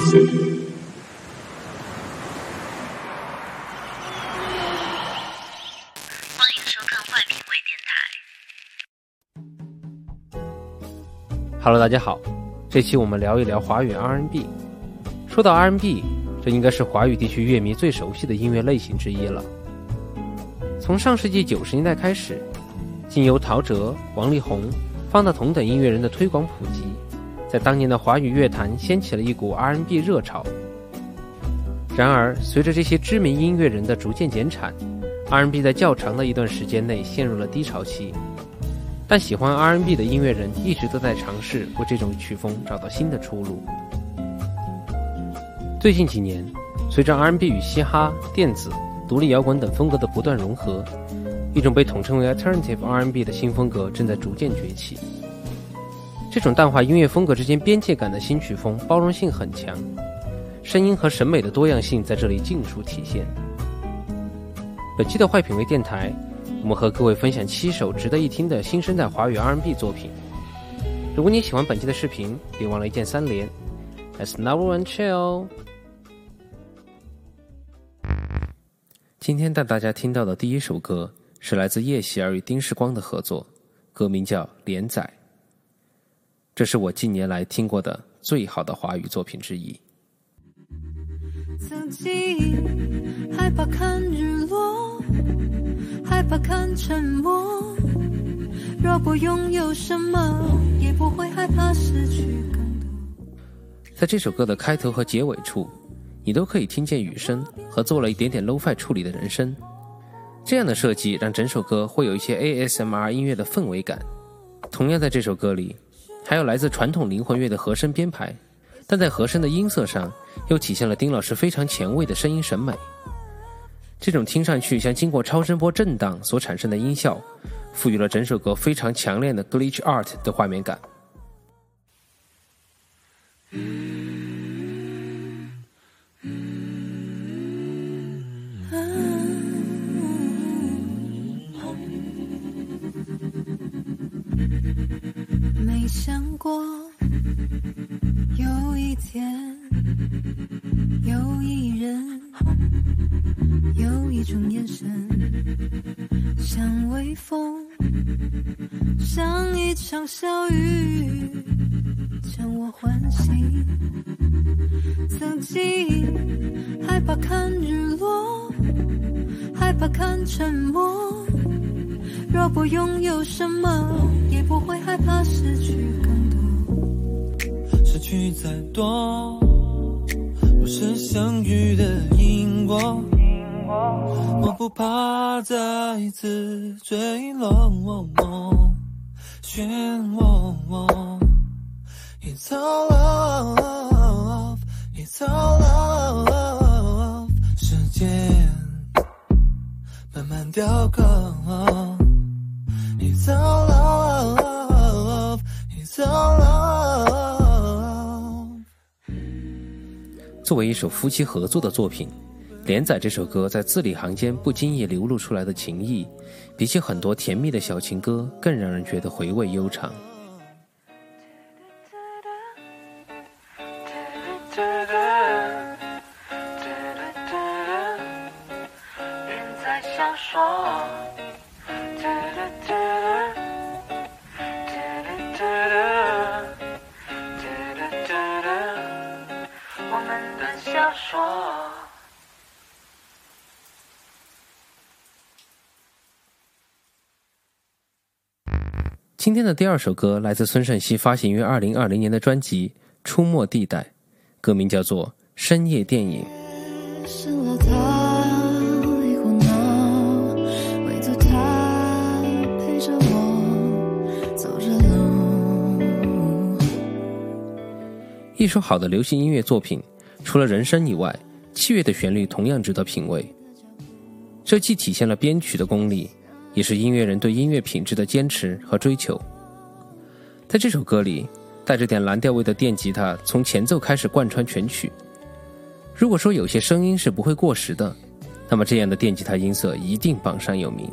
欢迎收看坏品味电台。Hello，大家好，这期我们聊一聊华语 R&B。说到 R&B，这应该是华语地区乐迷最熟悉的音乐类型之一了。从上世纪九十年代开始，经由陶喆、王力宏、方大同等音乐人的推广普及，在当年的华语乐坛掀起了一股 R&B 热潮。然而，随着这些知名音乐人的逐渐减产，R&B 在较长的一段时间内陷入了低潮期。但喜欢 R&B 的音乐人一直都在尝试为这种曲风找到新的出路。最近几年，随着 R&B 与嘻哈、电子、独立摇滚等风格的不断融合，一种被统称为 Alternative R&B 的新风格正在逐渐崛起。这种淡化音乐风格之间边界感的新曲风，包容性很强，声音和审美的多样性在这里尽数体现。本期的坏品味电台。我们和各位分享七首值得一听的新生代华语 R&B 作品。如果你喜欢本期的视频，别忘了一键三连。Let's number one chill。今天带大家听到的第一首歌是来自叶喜儿与丁世光的合作，歌名叫《连载》。这是我近年来听过的最好的华语作品之一。曾经害怕看日落。害怕看沉默，若不拥有什么，也不会害怕失去。在这首歌的开头和结尾处，你都可以听见雨声和做了一点点 lofi 处理的人声。这样的设计让整首歌会有一些 ASMR 音乐的氛围感。同样在这首歌里，还有来自传统灵魂乐的和声编排，但在和声的音色上，又体现了丁老师非常前卫的声音审美。这种听上去像经过超声波震荡所产生的音效，赋予了整首歌非常强烈的 glitch art 的画面感。过有一天，有一人。有一种眼神，像微风，像一场小雨，将我唤醒。曾经害怕看日落，害怕看沉默。若不拥有什么，也不会害怕失去去再多，若是相遇的因果。我不怕再次坠落，漩涡。It's all love, it's all love。时间慢慢雕刻。It's all love, it's all love。作为一首夫妻合作的作品。连载这首歌在字里行间不经意流露出来的情意，比起很多甜蜜的小情歌更让人觉得回味悠长。今天的第二首歌来自孙盛希发行于二零二零年的专辑《出没地带》，歌名叫做《深夜电影》。一胡闹，唯独他陪着我走着路。一首好的流行音乐作品，除了人声以外，器乐的旋律同样值得品味。这既体现了编曲的功力。也是音乐人对音乐品质的坚持和追求。在这首歌里，带着点蓝调味的电吉他从前奏开始贯穿全曲。如果说有些声音是不会过时的，那么这样的电吉他音色一定榜上有名。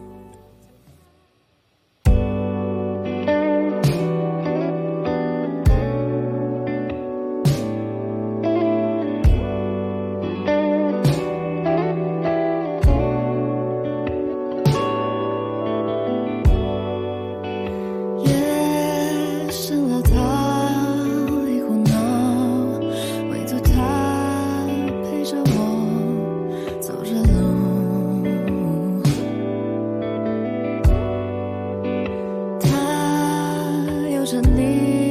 着你。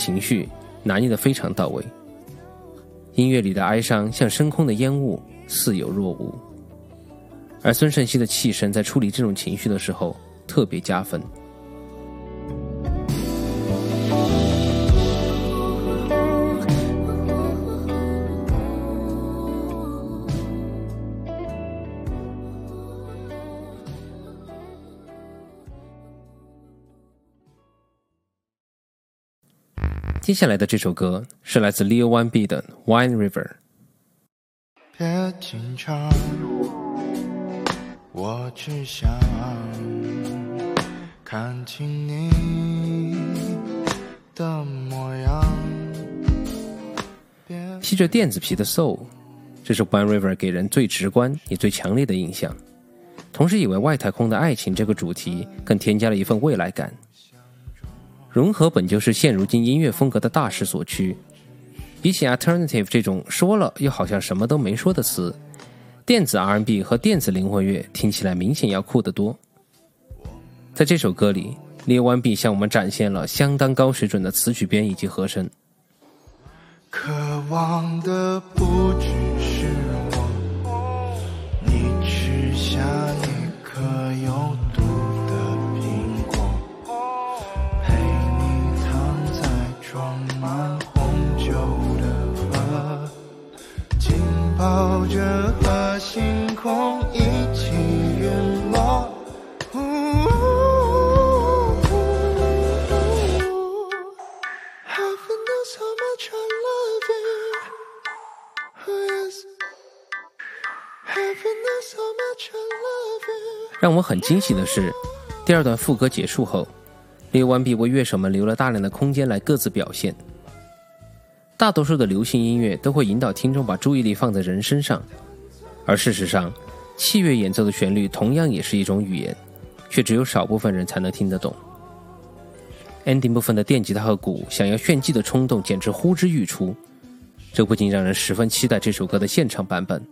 情绪拿捏得非常到位，音乐里的哀伤像升空的烟雾，似有若无。而孙盛熙的气声在处理这种情绪的时候特别加分。接下来的这首歌是来自 Leo One B 的《Wine River》。别紧张，我只想看清你的模样。披着电子皮的 Soul，这是 Wine River 给人最直观也最强烈的印象。同时，以为外太空的爱情这个主题更添加了一份未来感。融合本就是现如今音乐风格的大势所趋。比起 alternative 这种说了又好像什么都没说的词，电子 R&B 和电子灵魂乐听起来明显要酷得多。在这首歌里，Leo One B 向我们展现了相当高水准的词曲编以及和声。渴望的不只是我，你吃下我很惊喜的是，第二段副歌结束后，Leo One B 为乐手们留了大量的空间来各自表现。大多数的流行音乐都会引导听众把注意力放在人身上，而事实上，器乐演奏的旋律同样也是一种语言，却只有少部分人才能听得懂。ending 部分的电吉他和鼓想要炫技的冲动简直呼之欲出，这不仅让人十分期待这首歌的现场版本。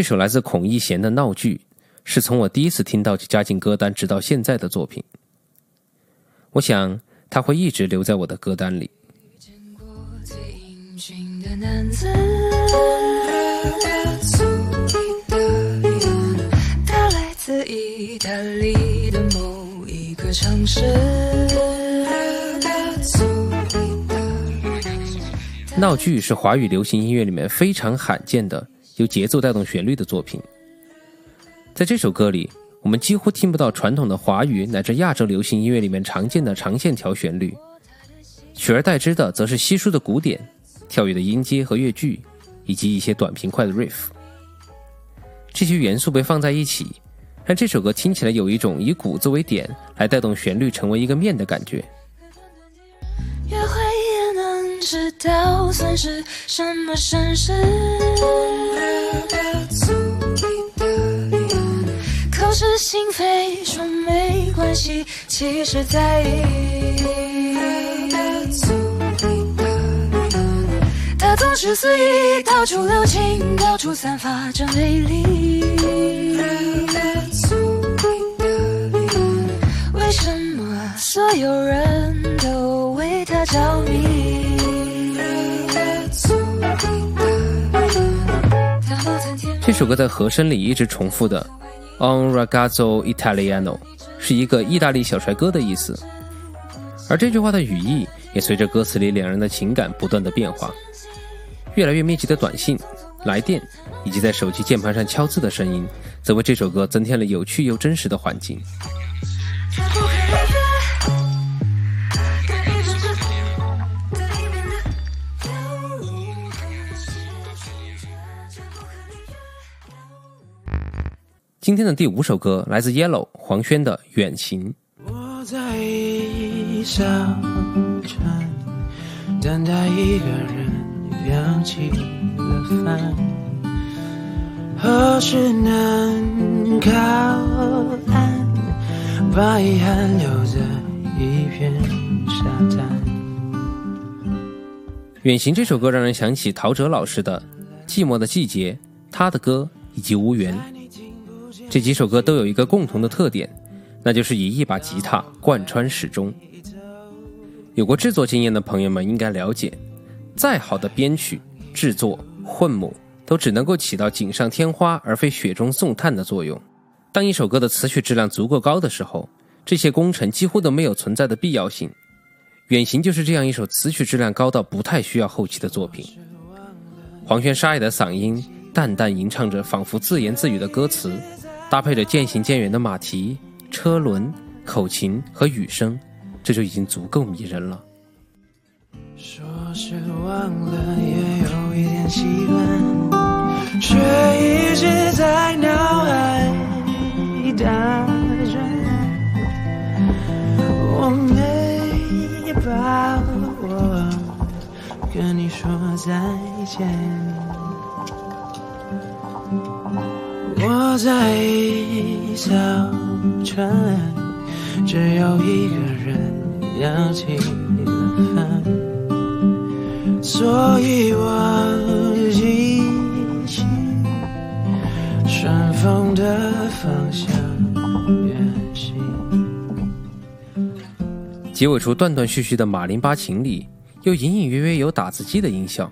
这首来自孔奕贤的《闹剧》，是从我第一次听到就加进歌单，直到现在的作品。我想它会一直留在我的歌单里。闹剧是华语流行音乐里面非常罕见的由节奏带动旋律的作品。在这首歌里，我们几乎听不到传统的华语乃至亚洲流行音乐里面常见的长线条旋律，取而代之的则是稀疏的鼓点、跳跃的音阶和乐句，以及一些短平快的 riff。这些元素被放在一起，让这首歌听起来有一种以鼓作为点来带动旋律成为一个面的感觉。约会也能知道算是什么绅士。口是心非说没关系，其实在意。他总是肆意到处留情，到处散发着魅力。为什么所有人都为他着迷？这首歌在和声里一直重复的 “On ragazzo italiano” 是一个意大利小帅哥的意思，而这句话的语义也随着歌词里两人的情感不断的变化，越来越密集的短信、来电以及在手机键盘上敲字的声音，则为这首歌增添了有趣又真实的环境。今天的第五首歌来自 Yellow 黄轩的《远行》。我在一艘船，等待一个人扬起了帆，何时能靠岸？把遗憾留在一片沙滩。《远行》这首歌让人想起陶喆老师的《寂寞的季节》，他的歌以及《无缘》。这几首歌都有一个共同的特点，那就是以一把吉他贯穿始终。有过制作经验的朋友们应该了解，再好的编曲、制作、混母，都只能够起到锦上添花而非雪中送炭的作用。当一首歌的词曲质量足够高的时候，这些工程几乎都没有存在的必要性。远行就是这样一首词曲质量高到不太需要后期的作品。黄轩沙哑的嗓音，淡淡吟唱着仿佛自言自语的歌词。搭配着渐行渐远的马蹄、车轮、口琴和雨声，这就已经足够迷人了。说是忘了，也有一点习惯，却一直在脑海里打转。我没把握跟你说再见。我在一艘船，只有一个人扬起了帆，所以我记起顺风的方向远行。结尾处断断续续的马林巴琴里，又隐隐约约有打字机的音效。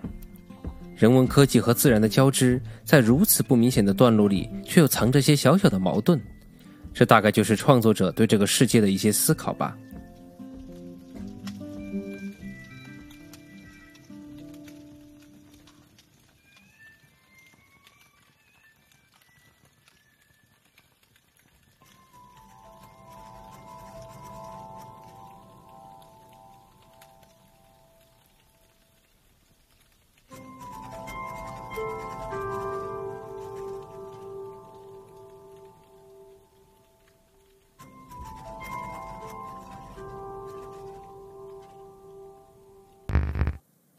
人文科技和自然的交织，在如此不明显的段落里，却又藏着些小小的矛盾。这大概就是创作者对这个世界的一些思考吧。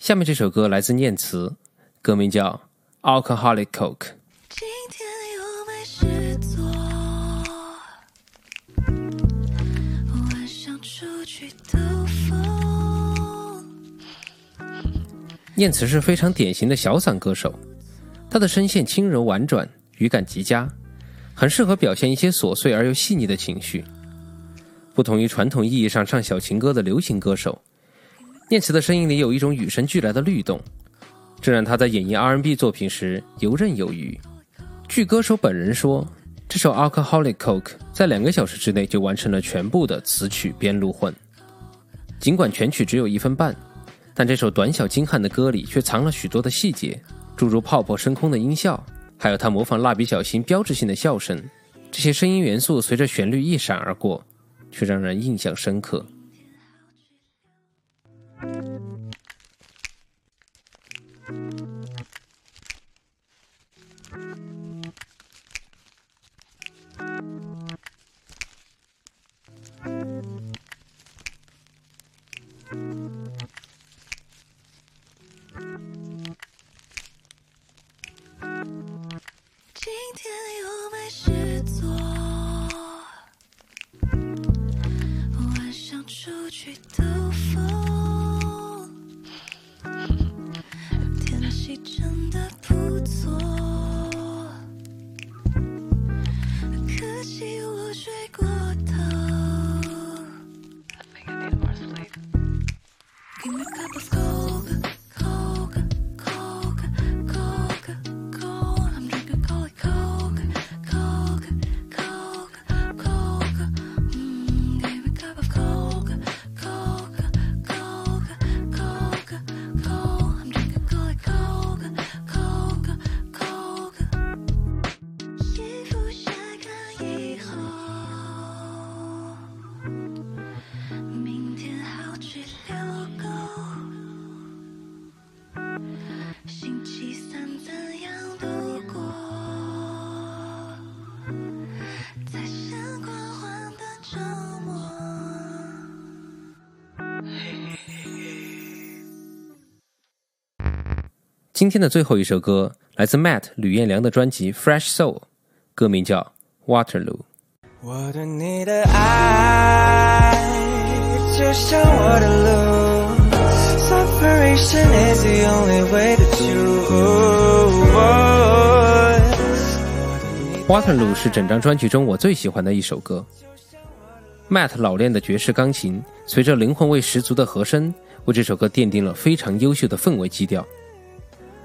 下面这首歌来自念慈，歌名叫《Alcoholic Coke》。今天又没事做，我想出去兜风。念慈是非常典型的小嗓歌手，她的声线轻柔婉转，语感极佳，很适合表现一些琐碎而又细腻的情绪。不同于传统意义上唱小情歌的流行歌手。念慈的声音里有一种与生俱来的律动，这让他在演绎 R&B 作品时游刃有余。据歌手本人说，这首《Alcoholic Coke》在两个小时之内就完成了全部的词曲编录混。尽管全曲只有一分半，但这首短小精悍的歌里却藏了许多的细节，诸如泡泡升空的音效，还有他模仿蜡笔小新标志性的笑声。这些声音元素随着旋律一闪而过，却让人印象深刻。今天又没事做，晚上出去兜风。天气真的不错，今天的最后一首歌来自 Matt 吕彦良的专辑《Fresh Soul》，歌名叫《Waterloo》。我对你的爱就像我的路，separation is the only way to choose。Waterloo 是整张专辑中我最喜欢的一首歌。Matt 老练的爵士钢琴，随着灵魂味十足的和声，为这首歌奠定了非常优秀的氛围基调。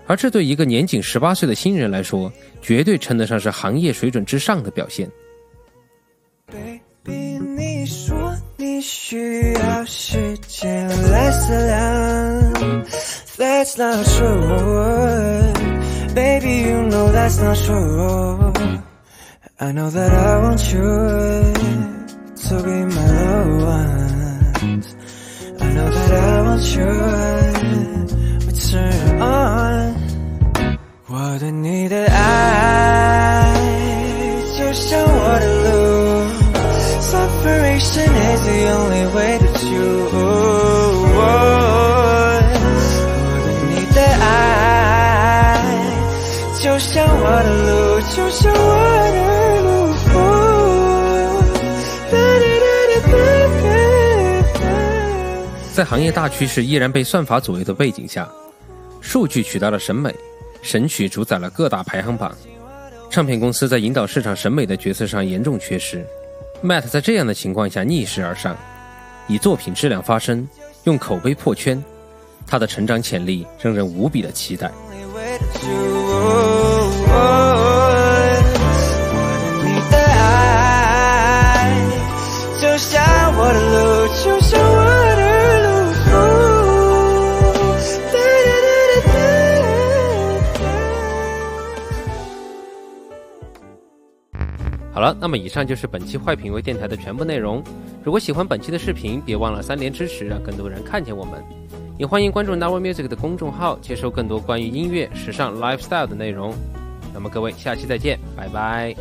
而这对一个年仅十八岁的新人来说，绝对称得上是行业水准之上的表现。I know that I want you. 是我对你的爱就像我的路，separation is the only way to choose。我对你的爱就像我的路，就像我的。在行业大趋势依然被算法左右的背景下，数据取代了审美，神曲主宰了各大排行榜，唱片公司在引导市场审美的角色上严重缺失。Matt 在这样的情况下逆势而上，以作品质量发声，用口碑破圈，他的成长潜力让人无比的期待。那么以上就是本期坏品味电台的全部内容。如果喜欢本期的视频，别忘了三连支持，让更多人看见我们。也欢迎关注 Now Music 的公众号，接收更多关于音乐、时尚、lifestyle 的内容。那么各位，下期再见，拜拜。